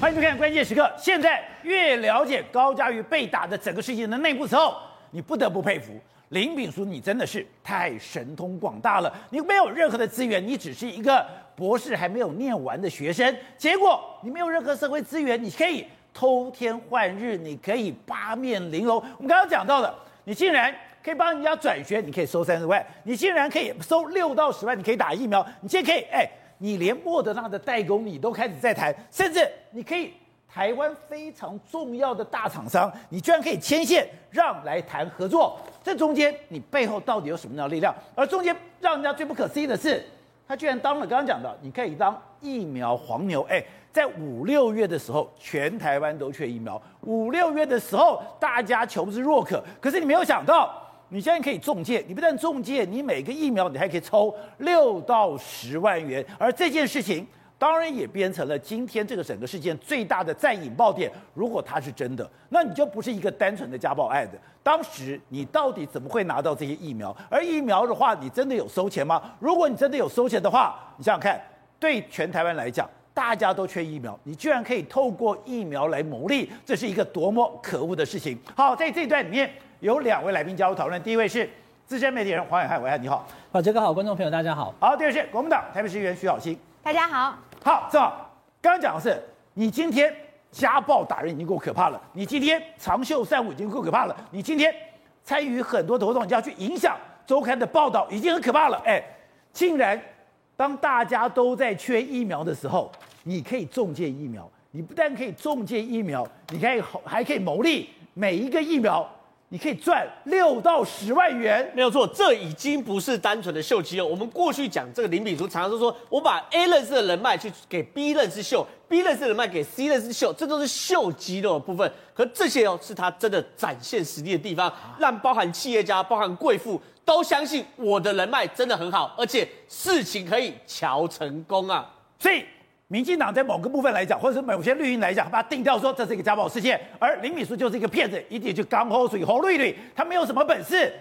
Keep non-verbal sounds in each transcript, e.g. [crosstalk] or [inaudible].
欢迎收看《关键时刻》。现在越了解高嘉瑜被打的整个事情的内部时候，你不得不佩服林炳书，你真的是太神通广大了。你没有任何的资源，你只是一个博士还没有念完的学生，结果你没有任何社会资源，你可以偷天换日，你可以八面玲珑。我们刚刚讲到的，你竟然可以帮人家转学，你可以收三十万；你竟然可以收六到十万，你可以打疫苗，你竟然可以哎。你连莫德纳的代工你都开始在谈，甚至你可以台湾非常重要的大厂商，你居然可以牵线让来谈合作，这中间你背后到底有什么样的力量？而中间让人家最不可思议的是，他居然当了刚刚讲的，你可以当疫苗黄牛。哎，在五六月的时候，全台湾都缺疫苗，五六月的时候大家求之若渴，可是你没有想到。你现在可以中介，你不但中介，你每个疫苗你还可以抽六到十万元，而这件事情当然也变成了今天这个整个事件最大的再引爆点。如果它是真的，那你就不是一个单纯的家暴案的。当时你到底怎么会拿到这些疫苗？而疫苗的话，你真的有收钱吗？如果你真的有收钱的话，你想想看，对全台湾来讲，大家都缺疫苗，你居然可以透过疫苗来牟利，这是一个多么可恶的事情。好，在这段里面。有两位来宾加入讨论，第一位是资深媒体人黄暐瀚，暐瀚你好，好，这个好，观众朋友大家好，好，第二位是国民党台北市议员徐巧芯，大家好，好，正好，刚刚讲的是你今天家暴打人已经够可怕了，你今天长袖善舞已经够可怕了，你今天参与很多的活动，你要去影响周刊的报道已经很可怕了，哎，竟然当大家都在缺疫苗的时候，你可以中介疫苗，你不但可以中介疫苗，你可以还可以牟利每一个疫苗。你可以赚六到十万元，没有错，这已经不是单纯的秀肌肉。我们过去讲这个林炳书，常常都说我把 A 认识的人脉去给 B 认识秀，B 认识的人脉给 C 认识秀，这都是秀肌肉的部分。可这些哦，是他真的展现实力的地方，让包含企业家、包含贵妇都相信我的人脉真的很好，而且事情可以乔成功啊。所以。民进党在某个部分来讲，或者是某些绿营来讲，把它定调说这是一个家暴事件，而林秘书就是一个骗子，一定就刚喝水红绿绿，他没有什么本事。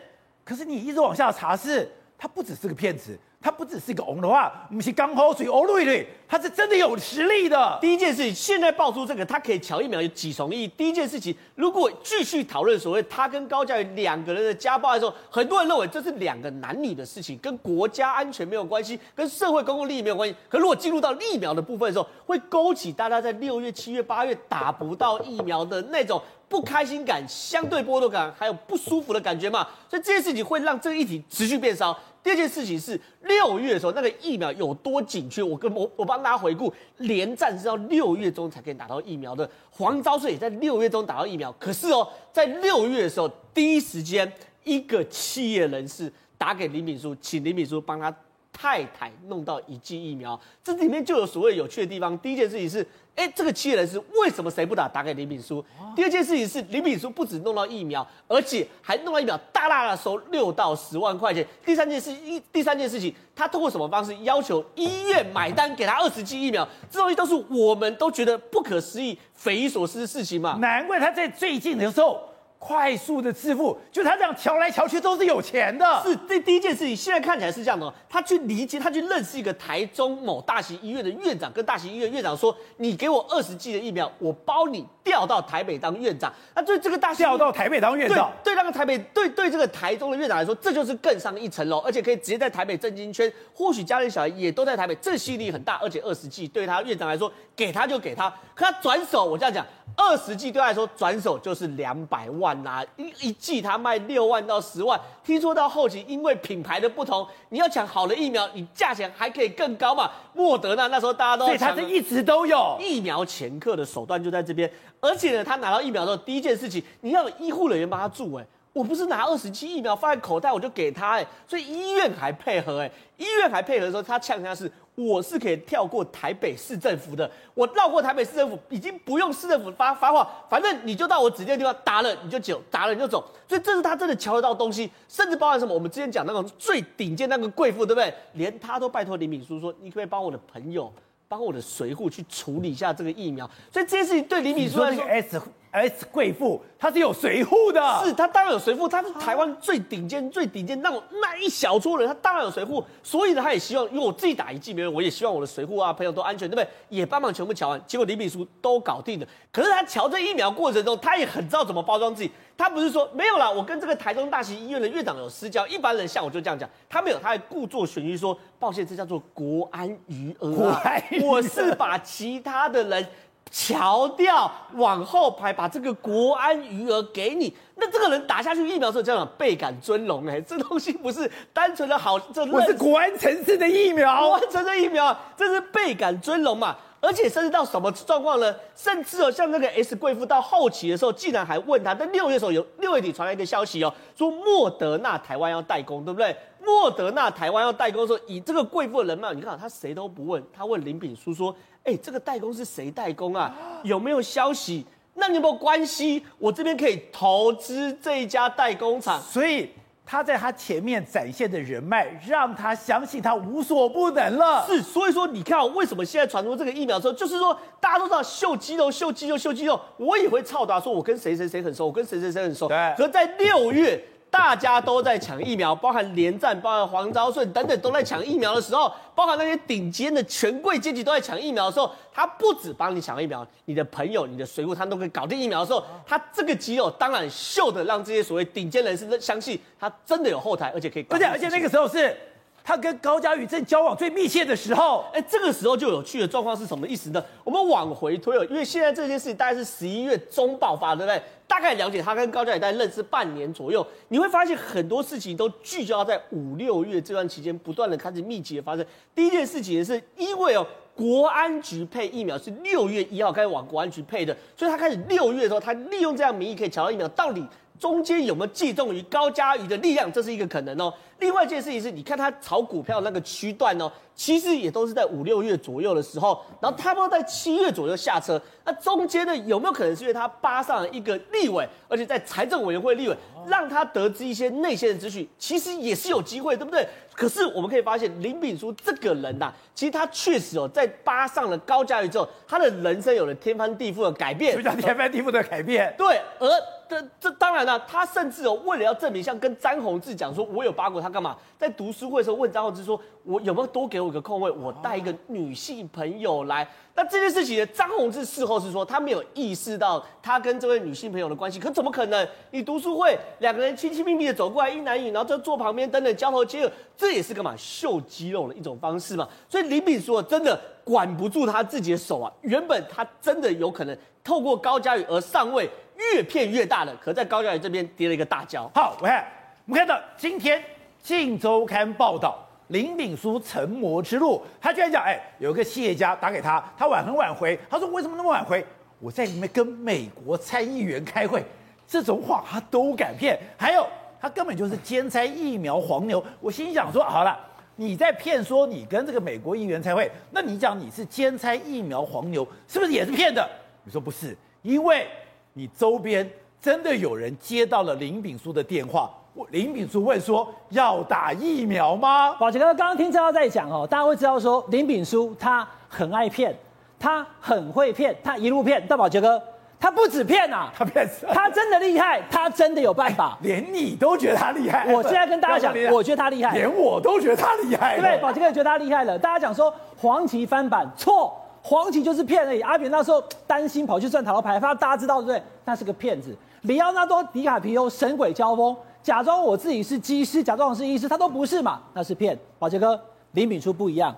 可是你一直往下查是，他不只是个骗子。他不只是一个红的话，不是刚好水欧瑞瑞，他是真的有实力的。第一件事情，现在爆出这个，他可以乔疫苗有几重意义？第一件事情，如果继续讨论所谓他跟高嘉瑜两个人的家暴的时候，很多人认为这是两个男女的事情，跟国家安全没有关系，跟社会公共利益没有关系。可如果进入到疫苗的部分的时候，会勾起大家在六月、七月、八月打不到疫苗的那种不开心感、相对剥夺感，还有不舒服的感觉嘛。所以这件事情会让这个议题持续变烧。第二件事情是六月的时候，那个疫苗有多紧缺？我跟我我帮大家回顾，连战是到六月中才可以打到疫苗的，黄昭顺也在六月中打到疫苗。可是哦，在六月的时候，第一时间一个企业人士打给林敏书，请林敏书帮他太太弄到一剂疫苗。这里面就有所谓有趣的地方。第一件事情是。哎，这个企业人士为什么谁不打？打给林炳书。第二件事情是林炳书不止弄到疫苗，而且还弄到疫苗，大大的收六到十万块钱。第三件事一，第三件事情，他通过什么方式要求医院买单给他二十剂疫苗？这东西都是我们都觉得不可思议、匪夷所思的事情嘛。难怪他在最近的时候。快速的致富，就他这样调来调去都是有钱的。是，这第一件事情，现在看起来是这样的。他去理解，他去认识一个台中某大型医院的院长，跟大型医院院长说：“你给我二十剂的疫苗，我包你调到台北当院长。”那对这个大型调到台北当院长，对，对那个台北，对对这个台中的院长来说，这就是更上一层楼，而且可以直接在台北政经圈，或许家里小孩也都在台北，这吸引力很大。而且二十剂对他院长来说，给他就给他，可他转手，我这样讲。二十剂对他来说，转手就是两百万啦、啊，一一季他卖六万到十万。听说到后期，因为品牌的不同，你要抢好的疫苗，你价钱还可以更高嘛。莫德纳那时候大家都抢，所以他是一直都有疫苗前客的手段就在这边。而且呢，他拿到疫苗之后，第一件事情，你要有医护人员帮他注哎。我不是拿二十七疫苗放在口袋我就给他哎，所以医院还配合哎，医院还配合的时候，他呛他是我是可以跳过台北市政府的，我绕过台北市政府已经不用市政府发发话，反正你就到我指定的地方打了你就走，打了你就走，所以这是他真的瞧得到东西，甚至包含什么？我们之前讲那种最顶尖那个贵妇对不对？连他都拜托林敏书说，你可不可以帮我的朋友，帮我的随扈去处理一下这个疫苗，所以这件事情对林敏书来说。S 贵妇，她是有随扈的，是她当然有随扈，她是台湾最顶尖、最顶尖那种那一小撮人，她当然有随扈，所以呢，她也希望，因为我自己打一剂没人，我也希望我的随扈啊朋友都安全，对不对？也帮忙全部瞧完，结果李炳书都搞定了。可是他瞧这疫苗过程中，他也很知道怎么包装自己，他不是说没有啦，我跟这个台中大型医院的院长有私交，一般人像我就这样讲，他没有，他还故作玄虚说，抱歉，这叫做国安余额，国安余额，我是把其他的人。乔掉，往后排，把这个国安余额给你。那这个人打下去疫苗的时候，叫做倍感尊荣哎，这东西不是单纯的好，这我是国安城市的疫苗，国安城的疫苗，这是倍感尊荣嘛。而且甚至到什么状况呢？甚至哦，像那个 S 贵妇到后期的时候，竟然还问他，在六月的时候有六月底传来一个消息哦，说莫德纳台湾要代工，对不对？莫德纳台湾要代工的时候，以这个贵妇的人脉，你看他谁都不问，他问林炳书说。哎，这个代工是谁代工啊？有没有消息？那你有没有关系？我这边可以投资这一家代工厂。所以他在他前面展现的人脉，让他相信他无所不能了。是，所以说你看，为什么现在传出这个疫苗之后，就是说大家都知道秀肌肉、秀肌肉、秀肌肉，我也会操打说我跟谁谁谁很熟，我跟谁谁谁很熟。对。可在六月。大家都在抢疫苗，包含连战、包含黄昭顺等等都在抢疫苗的时候，包含那些顶尖的权贵阶级都在抢疫苗的时候，他不止帮你抢疫苗，你的朋友、你的随扈他都可以搞定疫苗的时候，他这个肌肉当然秀的让这些所谓顶尖人士相信他真的有后台，而且可以搞。而且而且那个时候是。他跟高嘉瑜正交往最密切的时候，哎，这个时候就有趣的状况是什么意思呢？我们往回推哦，因为现在这件事情大概是十一月中爆发，对不对？大概了解他跟高嘉瑜大概认识半年左右，你会发现很多事情都聚焦在五六月这段期间，不断的开始密集的发生。第一件事情是因为哦，国安局配疫苗是六月一号开始往国安局配的，所以他开始六月的时候，他利用这样名义可以抢到疫苗，到底。中间有没有寄中于高嘉瑜的力量？这是一个可能哦。另外一件事情是，你看他炒股票那个区段哦，其实也都是在五六月左右的时候，然后他们在七月左右下车。那中间呢，有没有可能是因为他扒上了一个立委，而且在财政委员会立委，让他得知一些内线的资讯？其实也是有机会，对不对？可是我们可以发现，林炳书这个人呐、啊，其实他确实哦，在扒上了高嘉瑜之后，他的人生有了天翻地覆的改变。什么叫天翻地覆的改变？对，而。这这当然了，他甚至哦，为了要证明，像跟詹宏志讲说，我有扒过他干嘛？在读书会的时候问张浩志说，我有没有多给我一个空位，我带一个女性朋友来。那这件事情呢，张宏志事后是说他没有意识到他跟这位女性朋友的关系，可怎么可能？你读书会两个人亲亲密密的走过来，一男一女，然后就坐旁边等等交头接耳，这也是干嘛秀肌肉的一种方式嘛。所以林炳说真的管不住他自己的手啊，原本他真的有可能透过高嘉宇而上位。越骗越大了，可在高嘉宇这边跌了一个大跤。好，我看我们看到今天《镜周刊》报道林炳书成魔之路，他居然讲，哎，有个企业家打给他，他晚很晚回，他说为什么那么晚回？我在里面跟美国参议员开会，这种话他都敢骗。还有他根本就是兼差疫苗黄牛。我心想说，好了，你在骗说你跟这个美国议员开会，那你讲你是兼差疫苗黄牛，是不是也是骗的？你说不是，因为。你周边真的有人接到了林炳书的电话？我林炳书问说要打疫苗吗？宝杰哥刚刚听这样在讲哦，大家会知道说林炳书他很爱骗，他很会骗，他一路骗。但宝杰哥他不止骗啊，他骗，他真的厉害，他真的有办法，连你都觉得他厉害。我现在跟大家讲，[laughs] 我觉得他厉害，连我都觉得他厉害，对不对？宝杰哥也觉得他厉害了。大家讲说黄旗翻版错。黄旗就是骗而已。阿扁那时候担心跑去赚塔罗牌，他大家知道对不对？那是个骗子。里奥纳多·迪卡皮欧神鬼交锋，假装我自己是机师，假装我是医师，他都不是嘛？那是骗。宝杰哥，林炳书不一样，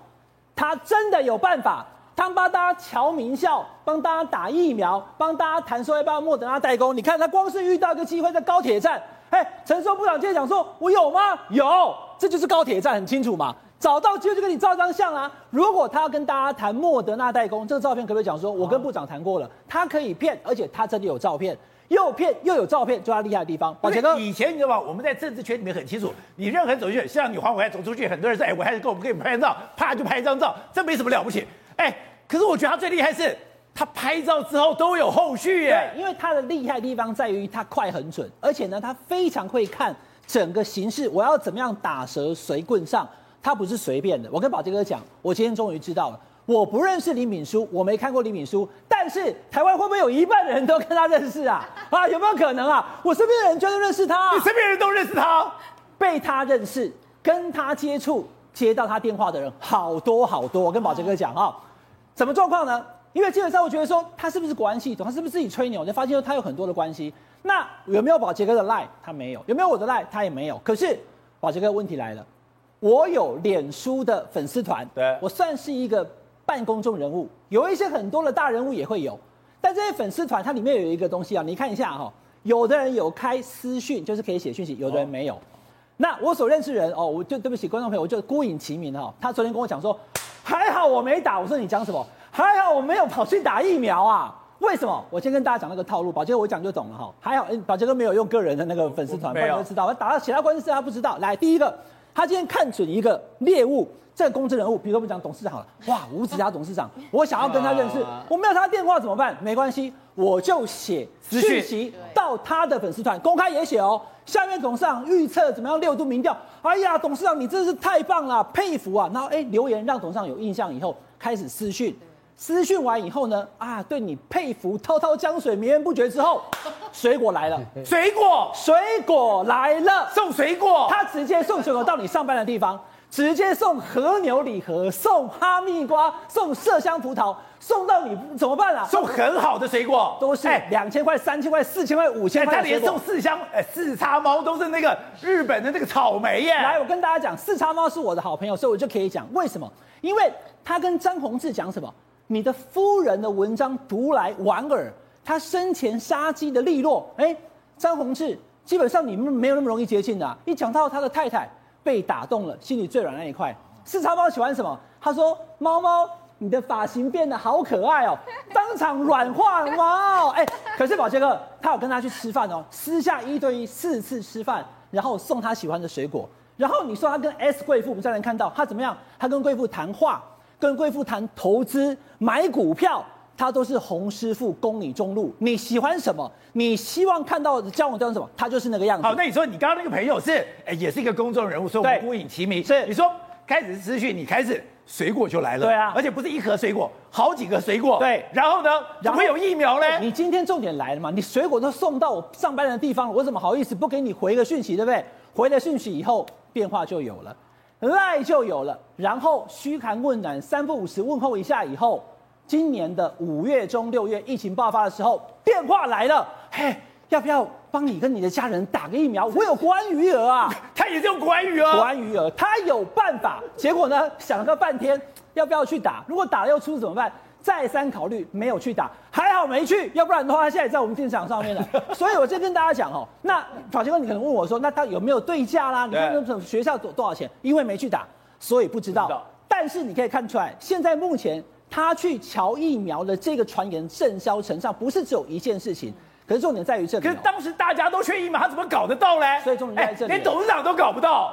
他真的有办法。他帮大家瞧名校，帮大家打疫苗，帮大家谈说要不要莫德纳代工。你看他光是遇到一个机会在高铁站，哎，陈时部长今天讲说，我有吗？有，这就是高铁站，很清楚嘛。找到机会就跟你照张相啊！如果他要跟大家谈莫德纳代工，这个照片可不可以讲说，我跟部长谈过了，他可以骗，而且他真的有照片，又骗又有照片，就他厉害的地方。宝杰哥，以前你知道吗？我们在政治圈里面很清楚，你任何人走进去，像你黄暐瀚走出去，很多人说，哎，我还是跟我们可以拍照，啪就拍一张照，这没什么了不起。哎，可是我觉得他最厉害是，他拍照之后都有后续耶。对，因为他的厉害的地方在于他快很准，而且呢，他非常会看整个形势，我要怎么样打蛇随棍上。他不是随便的，我跟宝杰哥讲，我今天终于知道了，我不认识李敏书，我没看过李敏书，但是台湾会不会有一半的人都跟他认识啊？啊，有没有可能啊？我身边的人全都认识他，你身边人都认识他，被他认识、跟他接触、接到他电话的人好多好多。我跟宝杰哥讲啊，什么状况呢？因为基本上我觉得说他是不是国安系统，他是不是自己吹牛？就发现说他有很多的关系。那有没有宝杰哥的赖？他没有。有没有我的赖？他也没有。可是宝杰哥问题来了，我有脸书的粉丝团，对，我算是一个半公众人物，有一些很多的大人物也会有。但这些粉丝团它里面有一个东西啊，你看一下哈，有的人有开私讯，就是可以写讯息；有的人没有。那我所认识人哦，我就对不起观众朋友，我就孤影其名哈。他昨天跟我讲说，还好我没打。我说你讲什么？还好我没有跑去打疫苗啊？为什么？我先跟大家讲那个套路，宝杰哥我讲就懂了哈。还好，宝杰哥没有用个人的那个粉丝团，不然就知道。我打到其他官司他不知道。来，第一个，他今天看准一个猎物，这个公职人物，比如说我们讲董事长好了，哇，吴子嘉董事长，[laughs] 我想要跟他认识，我没有他的电话怎么办？没关系，我就写讯息到他的粉丝团，公开也写哦。下面董事长预测怎么样六度民调？哎呀，董事长你真是太棒了，佩服啊！然后哎，留言让董事长有印象以后，开始私讯。私讯完以后呢，啊，对你佩服，滔滔江水绵延不绝之后，水果来了，[laughs] 水果，水果来了，送水果，他直接送水果到你上班的地方，直接送和牛礼盒，送哈密瓜，送麝香葡萄，送到你怎么办啊？送很好的水果，都是两千块、三千块、四千块、五千块，他连送四箱，哎，四叉猫都是那个日本的那个草莓耶。来，我跟大家讲，四叉猫是我的好朋友，所以我就可以讲为什么？因为他跟张宏志讲什么？你的夫人的文章读来莞尔，他生前杀鸡的利落。哎，张宏志基本上你们没有那么容易接近的、一讲到他的太太被打动了，心里最软那一块。四叉猫喜欢什么？他说：“猫猫，你的发型变得好可爱哦，[laughs] 当场软化猫。”哎，可是宝杰哥他有跟他去吃饭哦，私下一对一四次吃饭，然后送他喜欢的水果。然后你说他跟 S 贵妇，我们再来看到他怎么样？他跟贵妇谈话。跟贵妇谈投资买股票，他都是洪师傅供你中路。你喜欢什么？你希望看到的交往对象什么？他就是那个样子。好，那你说你刚刚那个朋友是，哎，也是一个公众人物，所以我们孤影其名。是，你说开始资讯，你开始水果就来了。对啊，而且不是一盒水果，好几个水果。对，然后呢，怎么会有疫苗呢？你今天重点来了嘛？你水果都送到我上班的地方，我怎么好意思不给你回个讯息，对不对？回了讯息以后，变化就有了。赖就有了，然后嘘寒问暖，三不五时问候一下以后，今年的五月中六月疫情爆发的时候，电话来了，嘿，要不要帮你跟你的家人打个疫苗？我有国安余额啊，[laughs] 他也是用国安余额，国安余额，他有办法。结果呢，想了个半天，要不要去打？如果打了又出怎么办？再三考虑，没有去打，还好没去，要不然的话，他现在在我们电视场上面了。[laughs] 所以我就跟大家讲哦，那宝杰哥，你可能问我说，那他有没有对价啦？你看那学校多多少钱？因为没去打，所以不知道。知道。但是你可以看出来，现在目前他去瞧疫苗的这个传言甚嚣尘上，不是只有一件事情。可是重点在于这里。可是当时大家都缺疫苗，他怎么搞得到嘞？所以重点在这里，连董事长都搞不到。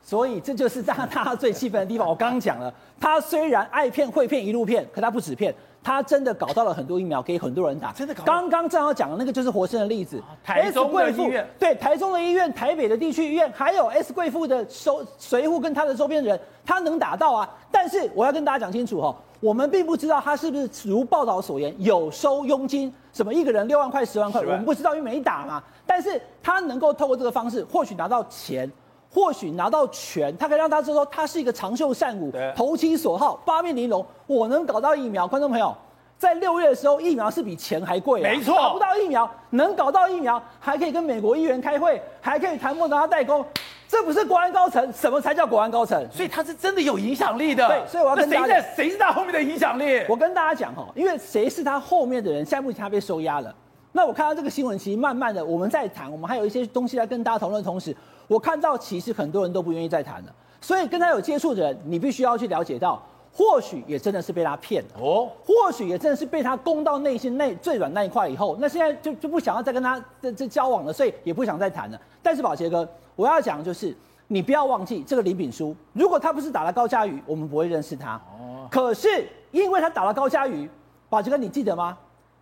所以这就是让他最气愤的地方。我刚刚讲了，他虽然爱骗会骗一路骗，可他不止骗，他真的搞到了很多疫苗给很多人打。真的搞。刚刚正好讲的那个就是活生的例子。台中的医院，对，台中的医院、台北的地区医院，还有 S 贵妇的收随护跟他的周边人，他能打到啊。但是我要跟大家讲清楚哈，我们并不知道他是不是如报道所言有收佣金，什么一个人六万块、十万块，我们不知道，因为没打嘛。但是他能够透过这个方式，或许拿到钱。或许拿到权，他可以让他知道说他是一个长袖善舞，投其所好，八面玲珑。我能搞到疫苗，观众朋友，在六月的时候，疫苗是比钱还贵，没错。搞不到疫苗，能搞到疫苗，还可以跟美国议员开会，还可以谈莫德纳代工，这不是国安高层？什么才叫国安高层？所以他是真的有影响力的。对，所以我要跟大家讲，谁是他后面的影响力？我跟大家讲哈，因为谁是他后面的人，现在目前他被收押了。那我看到这个新闻，其实慢慢的我们在谈，我们还有一些东西在跟大家讨论的同时。我看到其实很多人都不愿意再谈了，所以跟他有接触的人，你必须要去了解到，或许也真的是被他骗了哦，或许也真的是被他攻到内心内最软那一块以后，那现在就就不想要再跟他这这交往了，所以也不想再谈了。但是宝杰哥，我要讲的就是，你不要忘记这个李炳书，如果他不是打了高嘉瑜，我们不会认识他哦。可是因为他打了高嘉瑜，宝杰哥你记得吗？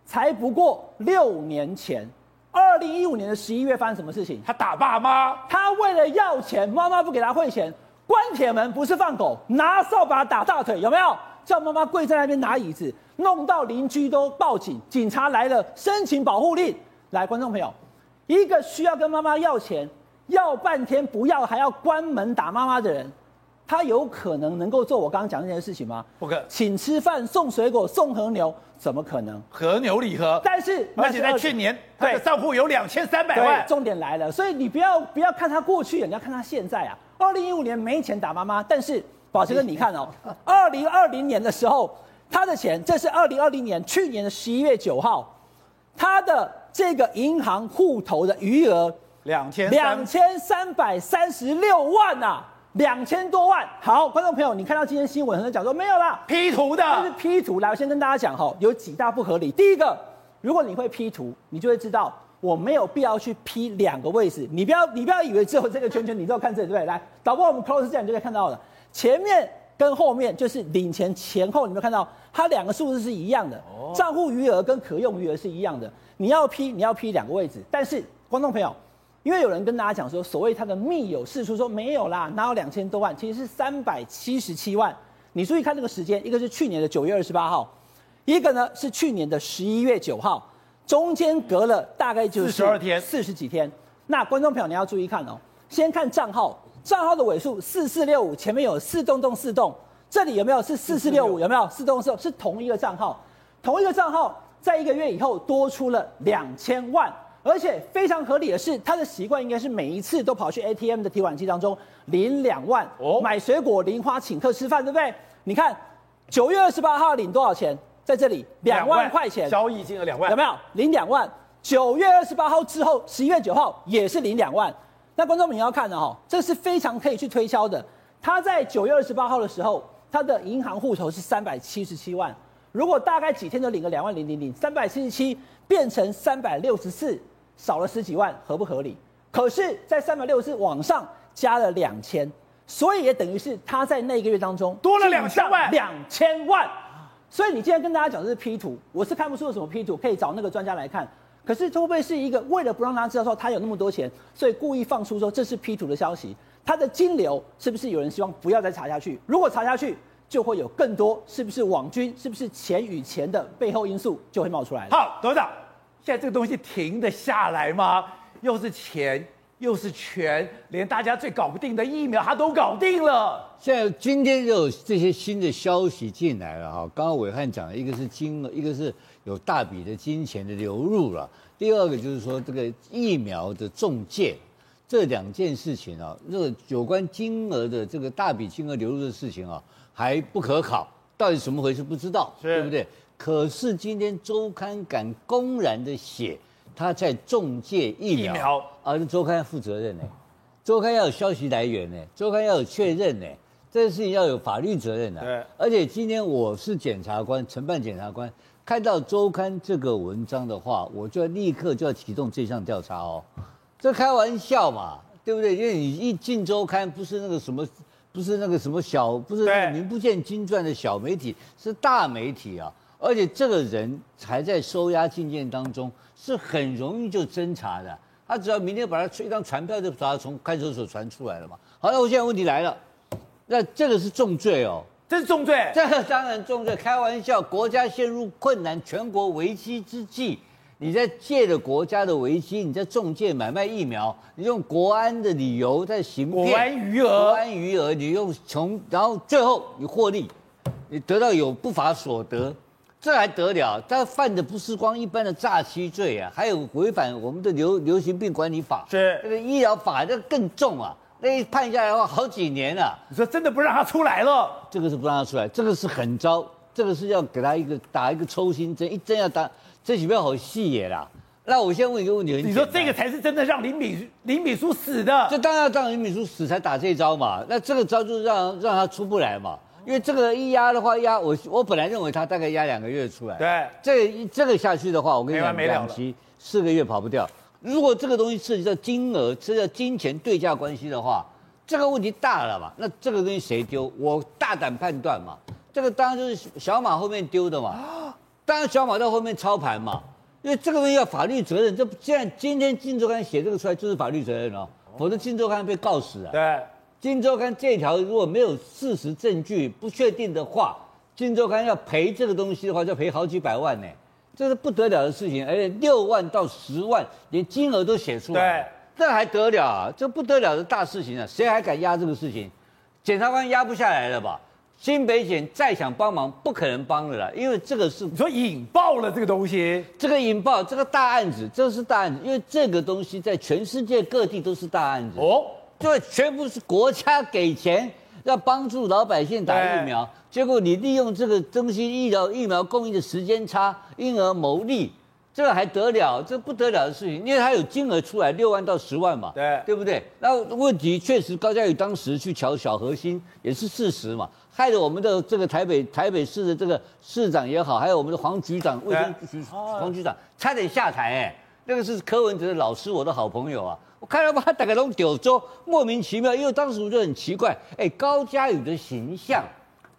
才不过六年前。二零一五年的十一月发生什么事情？他打爸妈，他为了要钱，妈妈不给他汇钱，关铁门不是放狗，拿扫把打大腿，有没有？叫妈妈跪在那边拿椅子，弄到邻居都报警，警察来了申请保护令。来，观众朋友，一个需要跟妈妈要钱，要半天不要还要关门打妈妈的人，他有可能能够做我刚刚讲的那些事情吗？不可，请吃饭、送水果、送和牛，怎么可能？和牛礼盒。但是，而且在去年，他的账户有两千三百万。重点来了，所以你不要不要看他过去，你要看他现在啊。二零一五年没钱打妈妈，但是宝杰哥，你看哦，[laughs] 二零二零年的时候，他的钱，这是二零二零年去年的十一月九号，他的这个银行户头的余额两千两千三百三十六万呐、啊，两千多万。好，观众朋友，你看到今天新闻，很多人讲说没有啦，P 图的，这是 P 图。来，我先跟大家讲哈，有几大不合理。第一个，如果你会 P 图，你就会知道。我没有必要去 P 两个位置，你不要你不要以为只有这个圈圈，你都要看这里对不对？来，导播我们 close 这样你就可以看到了，前面跟后面就是领钱前后，你没有看到它两个数字是一样的，账户余额跟可用余额是一样的。你要 P 你要 P 两个位置，但是观众朋友，因为有人跟大家讲说，所谓他的密友释出说没有啦，哪有两千多万，其实是三百七十七万。你注意看这个时间，一个是去年的九月二十八号，一个呢是去年的十一月九号。中间隔了大概就是四十二天，四十几天。那观众朋友你要注意看哦，先看账号，账号的尾数四四六五，前面有四栋栋四栋，这里有没有是四四六五？有没有四栋四栋？是同一个账号，同一个账号，在一个月以后多出了两千万，而且非常合理的是，他的习惯应该是每一次都跑去 ATM 的提款机当中领两万，哦，买水果、零花、请客吃饭，对不对？你看九月二十八号领多少钱？在这里两万块钱交易金额两万，有没有领两万？九月二十八号之后，十一月九号也是领两万。那观众们要看的哈，这是非常可以去推敲的。他在九月二十八号的时候，他的银行户头是三百七十七万。如果大概几天就领个两万零零零，三百七十七变成三百六十四，少了十几万，合不合理？可是，在三百六十四往上加了两千，所以也等于是他在那个月当中多了两千万，两千万。所以你今天跟大家讲这是 P 图，我是看不出有什么 P 图，可以找那个专家来看。可是会不会是一个为了不让大家知道说他有那么多钱，所以故意放出说这是 P 图的消息？他的金流是不是有人希望不要再查下去？如果查下去，就会有更多是不是网军，是不是钱与钱的背后因素就会冒出来。好，董事长，现在这个东西停得下来吗？又是钱。又是权，连大家最搞不定的疫苗，他都搞定了。现在今天就有这些新的消息进来了哈。刚刚伟汉讲的一个是金额，一个是有大笔的金钱的流入了。第二个就是说这个疫苗的中介，这两件事情啊，这个有关金额的这个大笔金额流入的事情啊，还不可考，到底怎么回事不知道，对不对？可是今天周刊敢公然的写。他在中介疫苗，疫苗而周刊要负责任呢，周刊要有消息来源呢，周刊要有确认呢，这件事情要有法律责任的。对，而且今天我是检察官，承办检察官，看到周刊这个文章的话，我就要立刻就要启动这项调查哦。这开玩笑嘛，对不对？因为你一进周刊，不是那个什么，不是那个什么小，不是那个名不见经传的小媒体，是大媒体啊。而且这个人还在收押禁见当中。是很容易就侦查的，他只要明天把他一张传票就把他从看守所传出来了嘛。好，那我现在问题来了，那这个是重罪哦，这是重罪，这个当然重罪。开玩笑，国家陷入困难、全国危机之际，你在借着国家的危机，你在中介买卖疫苗，你用国安的理由在行骗，国安余额，国安余额，你用从，然后最后你获利，你得到有不法所得。这还得了？他犯的不是光一般的诈欺罪啊，还有违反我们的流流行病管理法，是这个医疗法，这更重啊。那一判下来的话，好几年了。你说真的不让他出来了？这个是不让他出来，这个是狠招，这个是要给他一个打一个抽心针，一针要打，这岂不要好戏野啦？那我先问一个问题，你说这个才是真的让林敏林敏书死的？这当然要让林敏书死才打这一招嘛。那这个招就是让让他出不来嘛。因为这个一压的话，压我我本来认为他大概压两个月出来。对，这个这个下去的话，我跟你讲，没两期四个月跑不掉。如果这个东西涉及到金额，涉及到金钱对价关系的话，这个问题大了嘛？那这个东西谁丢？我大胆判断嘛，这个当然就是小马后面丢的嘛。当然小马在后面操盘嘛，因为这个东西要法律责任。这既然今天《金周刊》写这个出来，就是法律责任哦，否则《金周刊》被告死啊。对。今周刊这条如果没有事实证据不确定的话，金周刊要赔这个东西的话，就要赔好几百万呢，这是不得了的事情，而且六万到十万，连金额都写出来，对，这还得了啊？这不得了的大事情啊！谁还敢压这个事情？检察官压不下来了吧？新北检再想帮忙，不可能帮的啦，因为这个是你说引爆了这个东西，这个引爆这个大案子，这是大案子，因为这个东西在全世界各地都是大案子哦，对，全部是国家给钱要帮助老百姓打疫苗，结果你利用这个东西医疗疫苗供应的时间差，因而牟利。这还得了？这不得了的事情，因为它有金额出来六万到十万嘛，对对不对？那问题确实高嘉宇当时去瞧小核心也是事实嘛，害得我们的这个台北台北市的这个市长也好，还有我们的黄局长卫生局黄局长差点下台哎，那个是柯文哲的老师，我的好朋友啊，我看到他大概都丢州莫名其妙，因为当时我就很奇怪，哎，高嘉宇的形象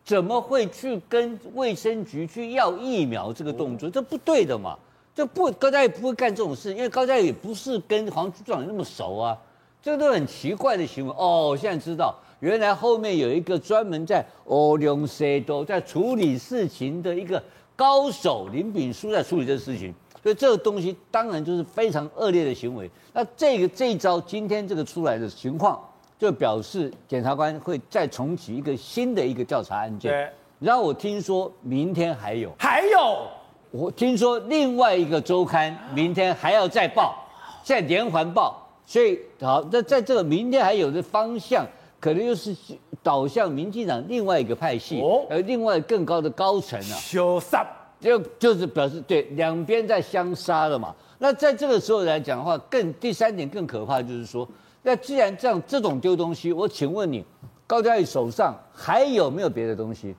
怎么会去跟卫生局去要疫苗这个动作，这不对的嘛。就不高嘉宇不会干这种事，因为高嘉宇不是跟黄局长那么熟啊，这个都很奇怪的行为。哦。我现在知道，原来后面有一个专门在欧龙西都在处理事情的一个高手林炳书在处理这个事情，所以这个东西当然就是非常恶劣的行为。那这个这一招今天这个出来的情况，就表示检察官会再重启一个新的一个调查案件。对，然后我听说明天还有，还有。我听说另外一个周刊明天还要再报，再连环报，所以好，那在这个明天还有的方向，可能又是导向民进党另外一个派系，哦，呃，另外更高的高层啊，修杀，就就是表示对两边在相杀了嘛。那在这个时候来讲的话，更第三点更可怕就是说，那既然这样这种丢东西，我请问你，高嘉瑜手上还有没有别的东西？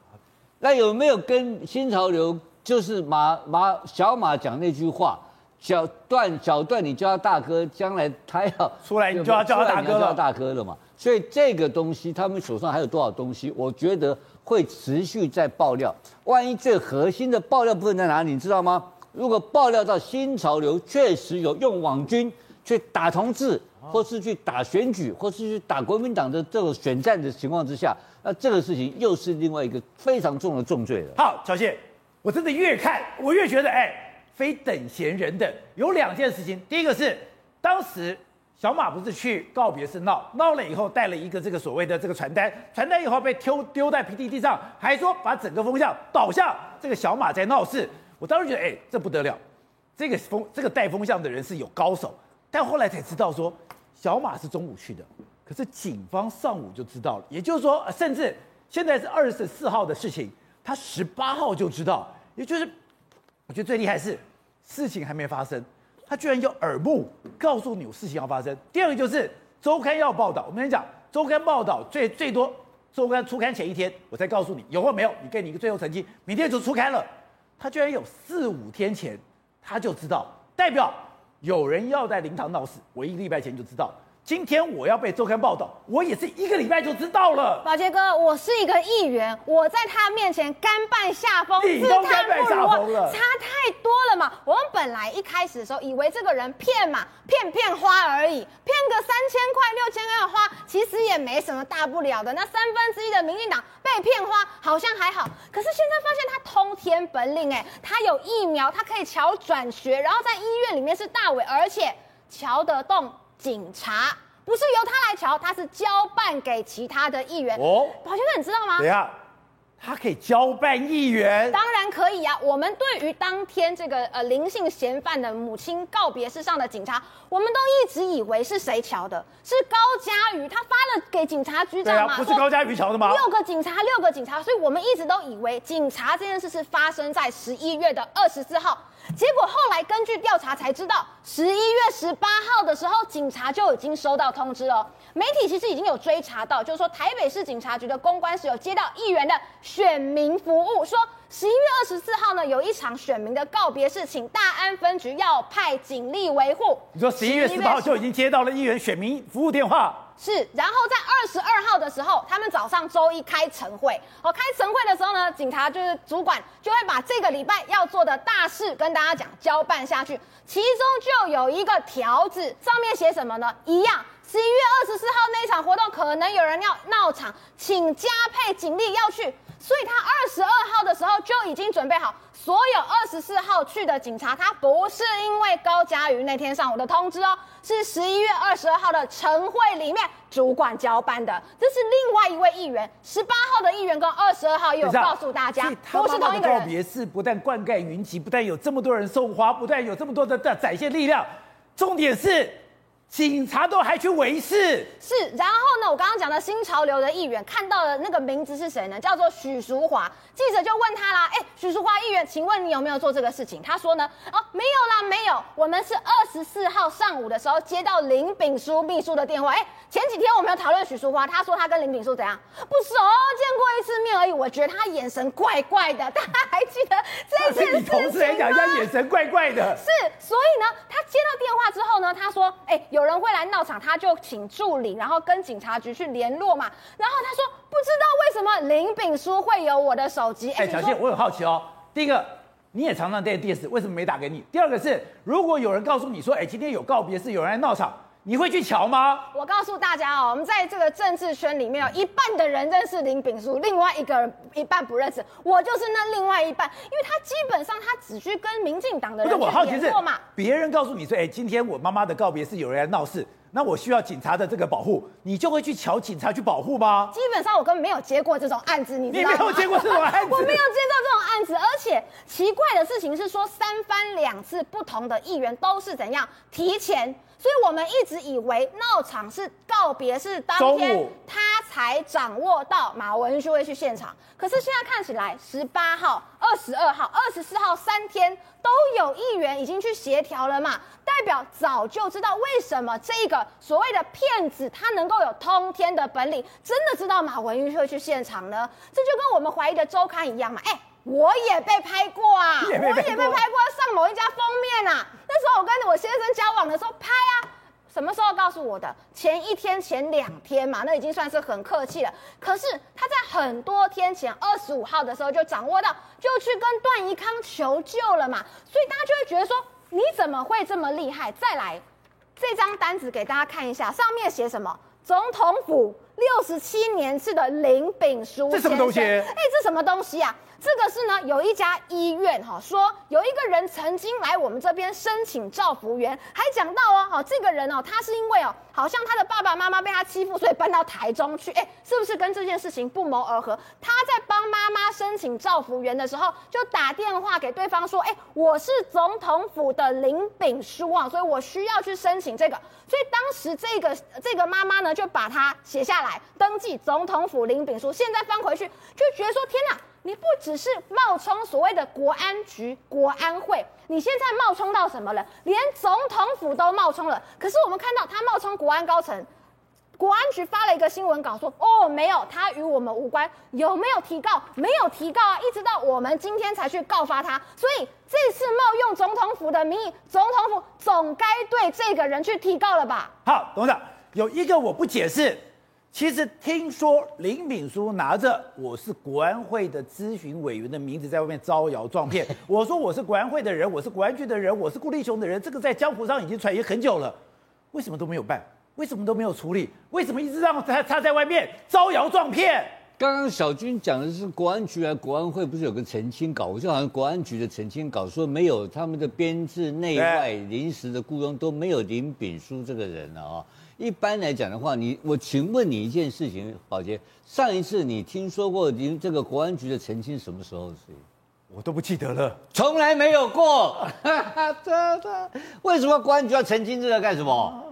那有没有跟新潮流？就是马马小马讲那句话，小段小段，你叫他大哥，将来他要 [laughs] 出来，你就要叫他大哥了，叫他大哥了嘛。所以这个东西，他们手上还有多少东西？我觉得会持续在爆料。万一最核心的爆料部分在哪里，你知道吗？如果爆料到新潮流确实有用网军去打同志，或是去打选举，或是去打国民党的这个选战的情况之下，那这个事情又是另外一个非常重的重罪了。好，小谢。我真的越看，我越觉得，哎，非等闲人等。有两件事情，第一个是，当时小马不是去告别式闹，闹了以后带了一个这个所谓的这个传单，传单以后被丢丢在 PTT 上，还说把整个风向导向这个小马在闹事。我当时觉得，哎，这不得了，这个风这个带风向的人是有高手。但后来才知道说，小马是中午去的，可是警方上午就知道了，也就是说，甚至现在是二十四号的事情，他十八号就知道。也就是，我觉得最厉害是，事情还没发生，他居然有耳目告诉你有事情要发生。第二个就是周刊要报道，我们先讲周刊报道最最多，周刊出刊前一天我再告诉你有或没有，你给你一个最后成绩，明天就出刊了。他居然有四五天前他就知道，代表有人要在灵堂闹事，我一个礼拜前就知道。今天我要被周刊报道，我也是一个礼拜就知道了。宝杰哥，我是一个议员，我在他面前甘拜下风，你都甘拜下风了，差太多了嘛。我们本来一开始的时候以为这个人骗嘛，骗骗花而已，骗个三千块、六千块的花，其实也没什么大不了的。那三分之一的民进党被骗花好像还好，可是现在发现他通天本领，哎，他有疫苗，他可以乔转学，然后在医院里面是大伟，而且乔得动。警察不是由他来瞧，他是交办给其他的议员。哦，宝先生，你知道吗？他可以交办议员，当然可以啊。我们对于当天这个呃林姓嫌犯的母亲告别式上的警察，我们都一直以为是谁瞧的？是高嘉瑜，他发了给警察局长嘛？啊，不是高嘉瑜瞧的吗？六个警察，六个警察，所以我们一直都以为警察这件事是发生在十一月的二十四号。结果后来根据调查才知道，十一月十八号的时候，警察就已经收到通知了。媒体其实已经有追查到，就是说台北市警察局的公关室有接到议员的选民服务，说十一月二十四号呢有一场选民的告别式，请大安分局要派警力维护。你说十一月十八号就已经接到了议员选民服务电话？是，然后在二十二号的时候，他们早上周一开晨会，哦，开晨会的时候呢，警察就是主管就会把这个礼拜要做的大事跟大家讲，交办下去。其中就有一个条子，上面写什么呢？一样，十一月二十四号那一场活动，可能有人要闹场，请加配警力要去。所以他二十二号的时候就已经准备好，所有二十四号去的警察，他不是因为高佳瑜那天上午的通知哦，是十一月二十二号的晨会里面主管交班的。这是另外一位议员，十八号的议员跟二十二号也有告诉大家，不是同一个人。告别式不但灌溉云集，不但有这么多人送花，不但有这么多的的展现力量，重点是。警察都还去围事，是，然后呢，我刚刚讲的新潮流的议员看到的那个名字是谁呢？叫做许淑华。记者就问他啦，哎，许淑华议员，请问你有没有做这个事情？他说呢，哦，没有啦，没有。我们是二十四号上午的时候接到林炳书秘书的电话，哎，前几天我们有讨论许淑华，他说他跟林炳书怎样？不熟，见过一次面而已。我觉得他眼神怪怪的，大家还记得 [laughs] 这件事情吗？同事来讲，人家眼神怪怪的。是，所以呢，他接到电话之后呢，他说，哎，有人会来闹场，他就请助理，然后跟警察局去联络嘛。然后他说，不知道为什么林炳书会有我的手。机哎，小谢，我很好奇哦。第一个，你也常常带电视，为什么没打给你？第二个是，如果有人告诉你说，哎，今天有告别式，有人来闹场。你会去瞧吗？我告诉大家哦，我们在这个政治圈里面有一半的人认识林炳书，另外一个人一半不认识。我就是那另外一半，因为他基本上他只去跟民进党的人去联络嘛。别人告诉你说，哎，今天我妈妈的告别是有人来闹事，那我需要警察的这个保护，你就会去瞧警察去保护吗？基本上我根本没有接过这种案子，你知道吗？你没有接过这种案子？我没有接到这种案子，而且奇怪的事情是说，三番两次不同的议员都是怎样提前。所以我们一直以为闹场是告别是当天，他才掌握到马文君会去现场。可是现在看起来，十八号、二十二号、二十四号三天都有议员已经去协调了嘛，代表早就知道为什么这个所谓的骗子他能够有通天的本领，真的知道马文君会去现场呢？这就跟我们怀疑的周刊一样嘛，哎。我也被拍过啊，我也被拍过，上某一家封面啊。那时候我跟我先生交往的时候拍啊，什么时候告诉我的？前一天、前两天嘛，那已经算是很客气了。可是他在很多天前，二十五号的时候就掌握到，就去跟段宜康求救了嘛。所以大家就会觉得说，你怎么会这么厉害？再来这张单子给大家看一下，上面写什么？总统府六十七年次的林炳书，这什么东西？哎，这什么东西啊？这个是呢，有一家医院哈，说有一个人曾经来我们这边申请照服员，还讲到哦，好，这个人哦，他是因为哦，好像他的爸爸妈妈被他欺负，所以搬到台中去，哎，是不是跟这件事情不谋而合？他在帮妈妈申请照服员的时候，就打电话给对方说，哎，我是总统府的林炳书啊，所以我需要去申请这个，所以当时这个这个妈妈呢，就把它写下来，登记总统府林炳书。现在翻回去，就觉得说，天哪！你不只是冒充所谓的国安局、国安会，你现在冒充到什么了？连总统府都冒充了。可是我们看到他冒充国安高层，国安局发了一个新闻稿说：“哦，没有，他与我们无关。”有没有提告？没有提告啊！一直到我们今天才去告发他。所以这次冒用总统府的名义，总统府总该对这个人去提告了吧？好，董事长，有一个我不解释。其实听说林炳书拿着我是国安会的咨询委员的名字在外面招摇撞骗。[laughs] 我说我是国安会的人，我是国安局的人，我是顾立雄的人，这个在江湖上已经传言很久了，为什么都没有办？为什么都没有处理？为什么一直让他他在外面招摇撞骗？刚刚小军讲的是国安局啊，国安会不是有个澄清稿？我就好像国安局的澄清稿说没有他们的编制内外临时的雇佣都没有林炳书这个人了啊。一般来讲的话，你我请问你一件事情，宝杰，上一次你听说过您这个国安局的澄清什么时候的事情？我都不记得了，从来没有过。这这，为什么国安局要澄清这个干什么？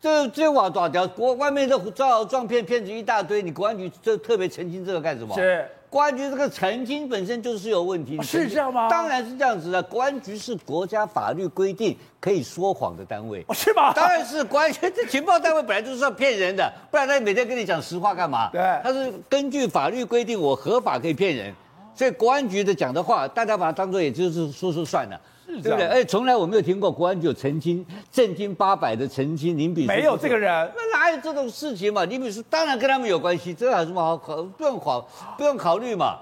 这这瓦多条国外面的招摇撞骗骗子一大堆，你国安局这特别澄清这个干什么？是。国安局这个澄清本身就是有问题，是这样吗？当然是这样子的。公安局是国家法律规定可以说谎的单位，是吗？当然是公安局这情报单位本来就是要骗人的，不然他每天跟你讲实话干嘛？对，他是根据法律规定，我合法可以骗人，所以公安局的讲的话，大家把它当做也就是说说算了，是对不对？而且从来我没有听过国安局有澄清正经八百的澄清林炳书，没有这个人，那哪哪有这种事情嘛？林炳书当然跟他们有关系，这有什么好考？不用考，不用考虑嘛，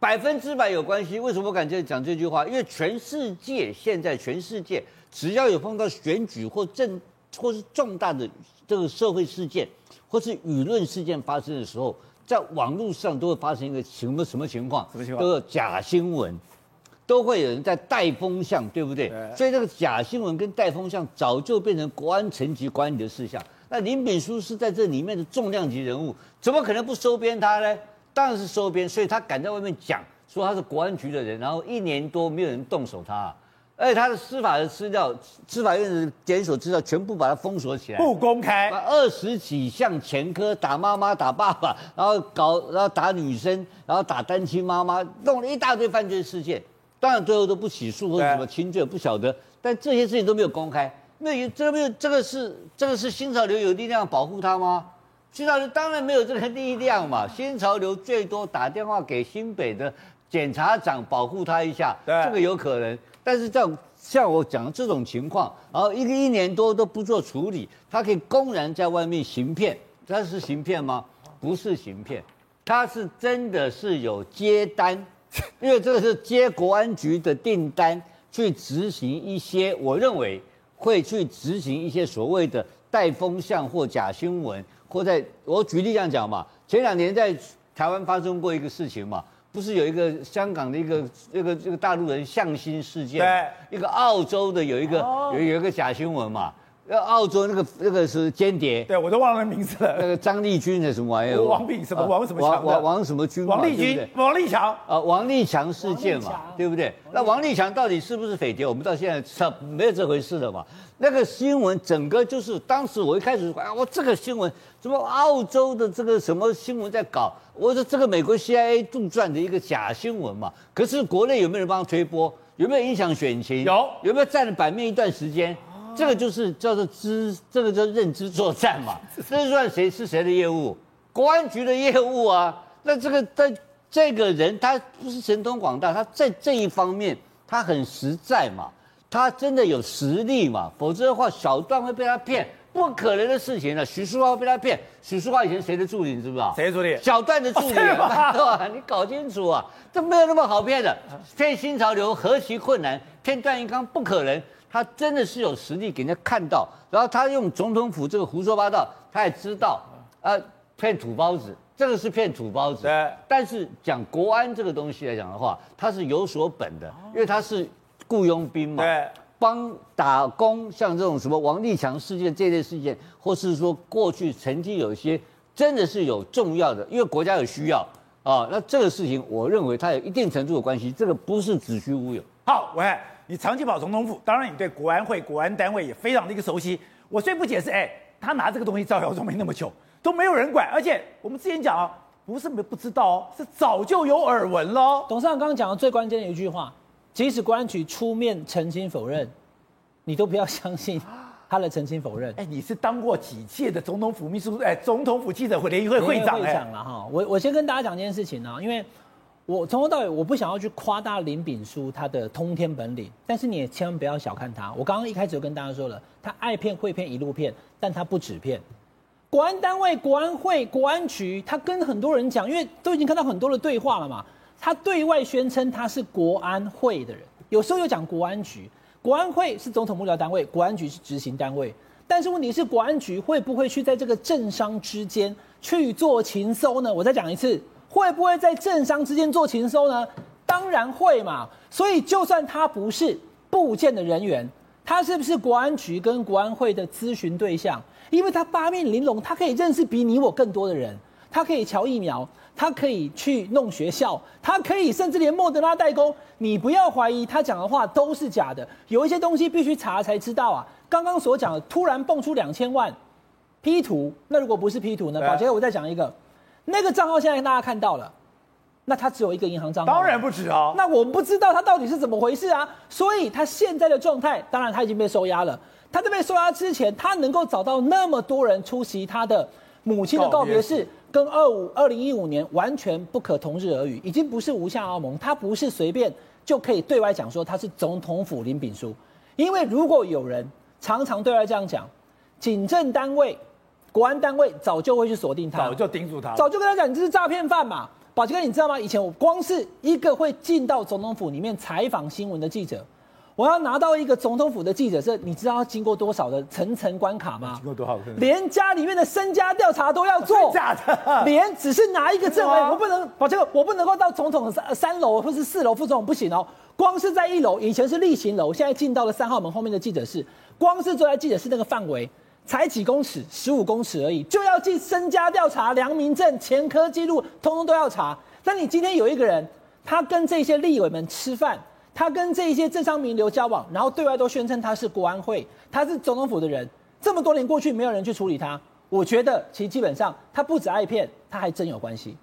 百分之百有关系。为什么我敢这样讲这句话？因为全世界现在全世界只要有碰到选举或政或是重大的这个社会事件或是舆论事件发生的时候，在网络上都会发生一个什么什么情况？什么情况？都有假新闻。都会有人在带风向，对不对？对。所以这个假新闻跟带风向早就变成国安层级管理的事项。那林炳书是在这里面的重量级人物，怎么可能不收编他呢？当然是收编，所以他敢在外面讲说他是国安局的人，然后一年多没有人动手他，而且他的司法的资料、司法院的检索资料全部把他封锁起来，不公开。把二十几项前科，打妈妈、打爸爸，然后搞，然后打女生，然后打单亲妈妈，弄了一大堆犯罪事件。当然最后都不起诉或者什么轻罪不晓得，但这些事情都没有公开。那有这个没有这个是这个是新潮流有力量保护他吗？新潮流当然没有这个力量嘛。新潮流最多打电话给新北的检察长保护他一下，这个有可能。但是这样像我讲的这种情况，然后一个一年多都不做处理，他可以公然在外面行骗，他是行骗吗？不是行骗，他是真的是有接单。[laughs] 因为这个是接国安局的订单，去执行一些，我认为会去执行一些所谓的带风向或假新闻，或在我举例这样讲嘛，前两年在台湾发生过一个事情嘛，不是有一个香港的一个这个这个大陆人向心事件，对，一个澳洲的有一个有有一个假新闻嘛。要澳洲那个那个是间谍，对我都忘了名字了。那个张立军的什么玩意儿？王炳什么王什么强？王王什么军？王立军，王立强啊，王立强事件嘛，对不对？那王立强到底是不是匪谍？我们到现在上没有这回事的嘛。那个新闻整个就是当时我一开始说啊，我这个新闻怎么澳洲的这个什么新闻在搞？我说这个美国 CIA 杜撰的一个假新闻嘛。可是国内有没有人帮他推波？有没有影响选情？有，有没有占了版面一段时间？这个就是叫做知，这个叫认知作战嘛。这是算谁是谁的业务？国安局的业务啊。那这个在这个人他不是神通广大，他在这一方面他很实在嘛，他真的有实力嘛。否则的话，小段会被他骗，不可能的事情了。许淑华会被他骗，许淑华以前谁的助理，你知不知道？谁的助理？小段的助理，对吧？你搞清楚啊，这没有那么好骗的。骗新潮流何其困难，骗段宜康不可能。他真的是有实力给人家看到，然后他用总统府这个胡说八道，他也知道，呃，骗土包子，这个是骗土包子。对。但是讲国安这个东西来讲的话，他是有所本的，因为他是雇佣兵嘛。对。帮打工，像这种什么王立强事件这类事件，或是说过去曾经有一些真的是有重要的，因为国家有需要啊、哦，那这个事情我认为它有一定程度的关系，这个不是子虚乌有。好，喂。你长期跑总统府，当然你对国安会、国安单位也非常的一个熟悉。我最不解释，哎，他拿这个东西造谣都没那么久，都没有人管，而且我们之前讲啊，不是没不知道哦，是早就有耳闻喽。董事长刚刚讲的最关键的一句话，即使国安局出面澄清否认，你都不要 [laughs] 相信他的澄清否认。哎，你是当过几届的总统府秘书，哎，总统府记者会联谊会会长，会长了哈。我我先跟大家讲一件事情啊，因为。我从头到尾，我不想要去夸大林炳书他的通天本领，但是你也千万不要小看他。我刚刚一开始就跟大家说了，他爱骗会骗一路骗，但他不止骗。国安单位、国安会、国安局，他跟很多人讲，因为都已经看到很多的对话了嘛。他对外宣称他是国安会的人，有时候又讲国安局。国安会是总统幕僚单位，国安局是执行单位。但是问题是，国安局会不会去在这个政商之间去做情搜呢？我再讲一次。会不会在政商之间做情收呢？当然会嘛。所以就算他不是部件的人员，他是不是国安局跟国安会的咨询对象？因为他八面玲珑，他可以认识比你我更多的人，他可以瞧疫苗，他可以去弄学校，他可以甚至连莫德拉代工。你不要怀疑他讲的话都是假的，有一些东西必须查才知道啊。刚刚所讲的突然蹦出两千万 P 图，那如果不是 P 图呢？宝杰，我再讲一个。那个账号现在大家看到了，那他只有一个银行账号，当然不止啊。那我们不知道他到底是怎么回事啊，所以他现在的状态，当然他已经被收押了。他在被收押之前，他能够找到那么多人出席他的母亲的告别式，跟二五二零一五年完全不可同日而语，已经不是吴下阿蒙，他不是随便就可以对外讲说他是总统府林炳书，因为如果有人常常对外这样讲，警政单位。国安单位早就会去锁定他，早就盯住他，早就跟他讲，你这是诈骗犯嘛。宝杰哥，你知道吗？以前我光是一个会进到总统府里面采访新闻的记者，我要拿到一个总统府的记者证，你知道要经过多少的层层关卡吗？经过多少？连家里面的身家调查都要做，[laughs] 假的。连只是拿一个证，我不能，宝杰哥，我不能够到总统三三楼或是四楼副总统不行哦。光是在一楼，以前是例行楼，现在进到了三号门后面的记者室，光是坐在记者室那个范围。才几公尺，十五公尺而已，就要进身家调查、良民证、前科记录，通通都要查。那你今天有一个人，他跟这些立委们吃饭，他跟这些政商名流交往，然后对外都宣称他是国安会，他是总统府的人。这么多年过去，没有人去处理他。我觉得，其实基本上他不止爱骗，他还真有关系。